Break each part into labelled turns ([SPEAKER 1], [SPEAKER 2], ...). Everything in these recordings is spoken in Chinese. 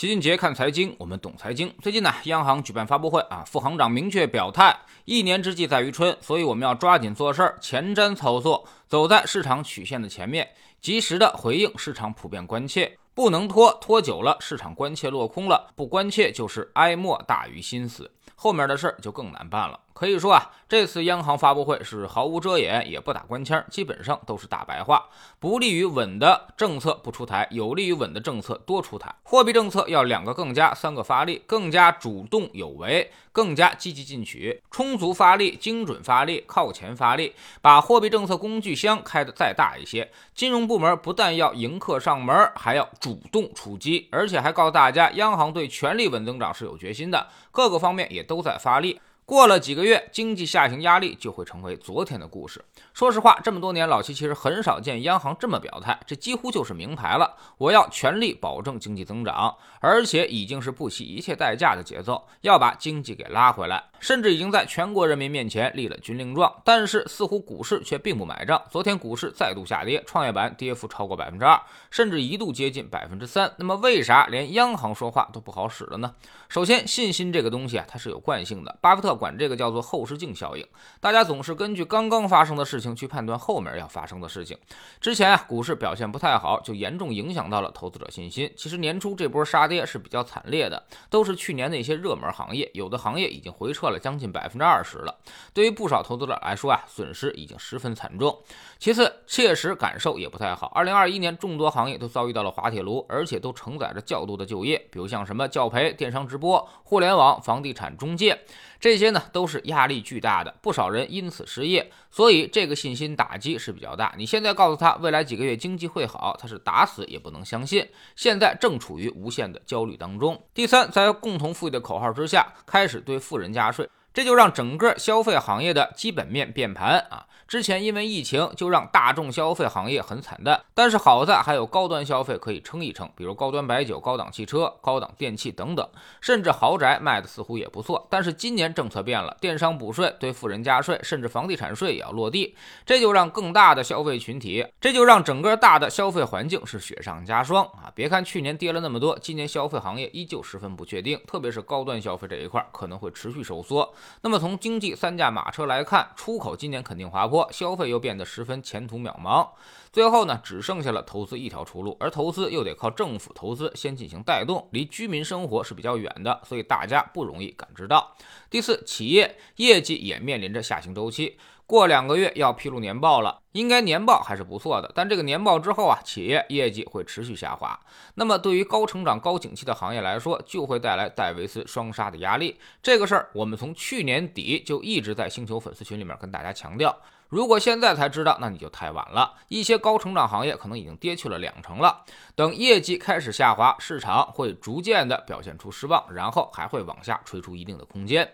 [SPEAKER 1] 齐俊杰看财经，我们懂财经。最近呢，央行举办发布会啊，副行长明确表态，一年之计在于春，所以我们要抓紧做事儿，前瞻操作，走在市场曲线的前面，及时的回应市场普遍关切，不能拖，拖久了市场关切落空了，不关切就是哀莫大于心死，后面的事儿就更难办了。可以说啊，这次央行发布会是毫无遮掩，也不打官腔，基本上都是大白话。不利于稳的政策不出台，有利于稳的政策多出台。货币政策要两个更加，三个发力，更加主动有为，更加积极进取，充足发力，精准发力，靠前发力，把货币政策工具箱开得再大一些。金融部门不但要迎客上门，还要主动出击，而且还告诉大家，央行对全力稳增长是有决心的，各个方面也都在发力。过了几个月，经济下行压力就会成为昨天的故事。说实话，这么多年，老齐其实很少见央行这么表态，这几乎就是明牌了。我要全力保证经济增长，而且已经是不惜一切代价的节奏，要把经济给拉回来，甚至已经在全国人民面前立了军令状。但是，似乎股市却并不买账。昨天股市再度下跌，创业板跌幅超过百分之二，甚至一度接近百分之三。那么，为啥连央行说话都不好使了呢？首先，信心这个东西啊，它是有惯性的。巴菲特。管这个叫做后视镜效应，大家总是根据刚刚发生的事情去判断后面要发生的事情。之前啊，股市表现不太好，就严重影响到了投资者信心。其实年初这波杀跌是比较惨烈的，都是去年的一些热门行业，有的行业已经回撤了将近百分之二十了。对于不少投资者来说啊，损失已经十分惨重。其次，切实感受也不太好。二零二一年，众多行业都遭遇到了滑铁卢，而且都承载着较多的就业，比如像什么教培、电商直播、互联网、房地产中介。这些呢都是压力巨大的，不少人因此失业，所以这个信心打击是比较大。你现在告诉他未来几个月经济会好，他是打死也不能相信。现在正处于无限的焦虑当中。第三，在共同富裕的口号之下，开始对富人加税，这就让整个消费行业的基本面变盘啊。之前因为疫情，就让大众消费行业很惨淡。但是好在还有高端消费可以撑一撑，比如高端白酒、高档汽车、高档电器等等，甚至豪宅卖的似乎也不错。但是今年政策变了，电商补税，对富人加税，甚至房地产税也要落地，这就让更大的消费群体，这就让整个大的消费环境是雪上加霜啊！别看去年跌了那么多，今年消费行业依旧十分不确定，特别是高端消费这一块可能会持续收缩。那么从经济三驾马车来看，出口今年肯定滑坡。消费又变得十分前途渺茫，最后呢，只剩下了投资一条出路，而投资又得靠政府投资先进行带动，离居民生活是比较远的，所以大家不容易感知到。第四，企业业绩也面临着下行周期。过两个月要披露年报了，应该年报还是不错的。但这个年报之后啊，企业业绩会持续下滑。那么对于高成长、高景气的行业来说，就会带来戴维斯双杀的压力。这个事儿我们从去年底就一直在星球粉丝群里面跟大家强调。如果现在才知道，那你就太晚了。一些高成长行业可能已经跌去了两成了。等业绩开始下滑，市场会逐渐的表现出失望，然后还会往下吹出一定的空间。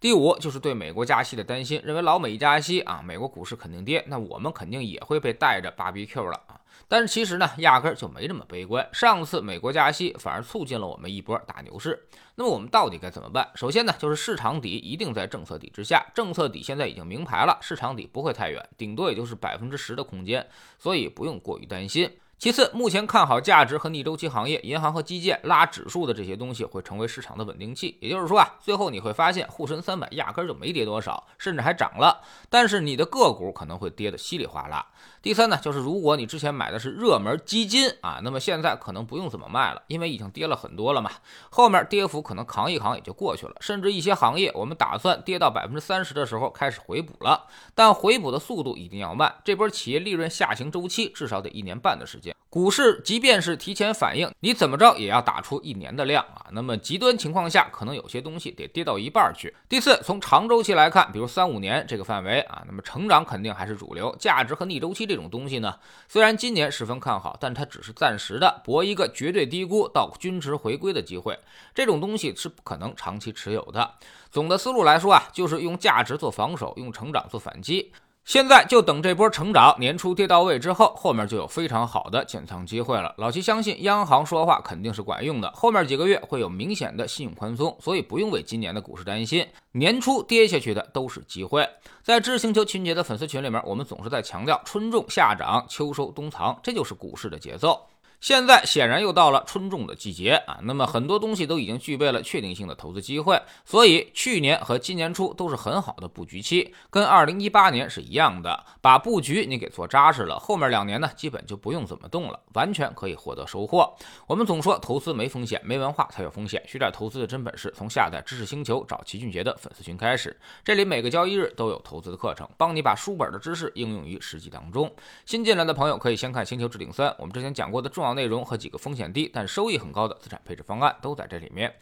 [SPEAKER 1] 第五就是对美国加息的担心，认为老美一加息啊，美国股市肯定跌，那我们肯定也会被带着芭比 Q 了。但是其实呢，压根儿就没这么悲观。上次美国加息反而促进了我们一波大牛市。那么我们到底该怎么办？首先呢，就是市场底一定在政策底之下，政策底现在已经明牌了，市场底不会太远，顶多也就是百分之十的空间，所以不用过于担心。其次，目前看好价值和逆周期行业，银行和基建拉指数的这些东西会成为市场的稳定器。也就是说啊，最后你会发现沪深三百压根就没跌多少，甚至还涨了。但是你的个股可能会跌得稀里哗啦。第三呢，就是如果你之前买的是热门基金啊，那么现在可能不用怎么卖了，因为已经跌了很多了嘛。后面跌幅可能扛一扛也就过去了。甚至一些行业，我们打算跌到百分之三十的时候开始回补了，但回补的速度一定要慢。这波企业利润下行周期至少得一年半的时间。股市即便是提前反应，你怎么着也要打出一年的量啊。那么极端情况下，可能有些东西得跌到一半去。第四，从长周期来看，比如三五年这个范围啊，那么成长肯定还是主流。价值和逆周期这种东西呢，虽然今年十分看好，但它只是暂时的，博一个绝对低估到均值回归的机会。这种东西是不可能长期持有的。总的思路来说啊，就是用价值做防守，用成长做反击。现在就等这波成长年初跌到位之后，后面就有非常好的减仓机会了。老齐相信央行说话肯定是管用的，后面几个月会有明显的信用宽松，所以不用为今年的股市担心。年初跌下去的都是机会。在知识星球群姐的粉丝群里面，我们总是在强调春种夏长秋收冬藏，这就是股市的节奏。现在显然又到了春种的季节啊，那么很多东西都已经具备了确定性的投资机会，所以去年和今年初都是很好的布局期，跟二零一八年是一样的，把布局你给做扎实了，后面两年呢基本就不用怎么动了，完全可以获得收获。我们总说投资没风险，没文化才有风险，学点投资的真本事，从下载知识星球找齐俊杰的粉丝群开始，这里每个交易日都有投资的课程，帮你把书本的知识应用于实际当中。新进来的朋友可以先看《星球置顶三》，我们之前讲过的重要。内容和几个风险低但收益很高的资产配置方案都在这里面。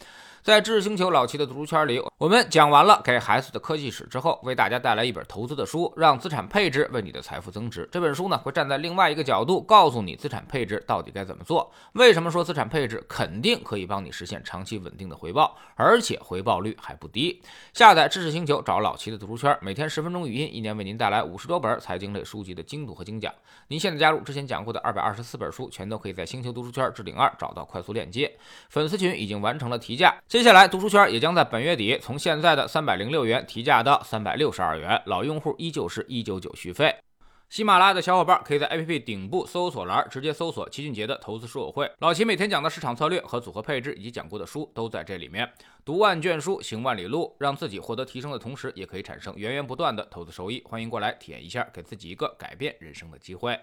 [SPEAKER 1] 在知识星球老齐的读书圈里，我们讲完了给孩子的科技史之后，为大家带来一本投资的书，让资产配置为你的财富增值。这本书呢，会站在另外一个角度，告诉你资产配置到底该怎么做。为什么说资产配置肯定可以帮你实现长期稳定的回报，而且回报率还不低？下载知识星球，找老齐的读书圈，每天十分钟语音，一年为您带来五十多本财经类书籍的精读和精讲。您现在加入之前讲过的二百二十四本书，全都可以在星球读书圈置顶二找到快速链接。粉丝群已经完成了提价。接下来，读书圈也将在本月底从现在的三百零六元提价到三百六十二元，老用户依旧是一九九续费。喜马拉雅的小伙伴可以在 APP 顶部搜索栏直接搜索齐俊杰的投资书友会，老齐每天讲的市场策略和组合配置以及讲过的书都在这里面。读万卷书，行万里路，让自己获得提升的同时，也可以产生源源不断的投资收益。欢迎过来体验一下，给自己一个改变人生的机会。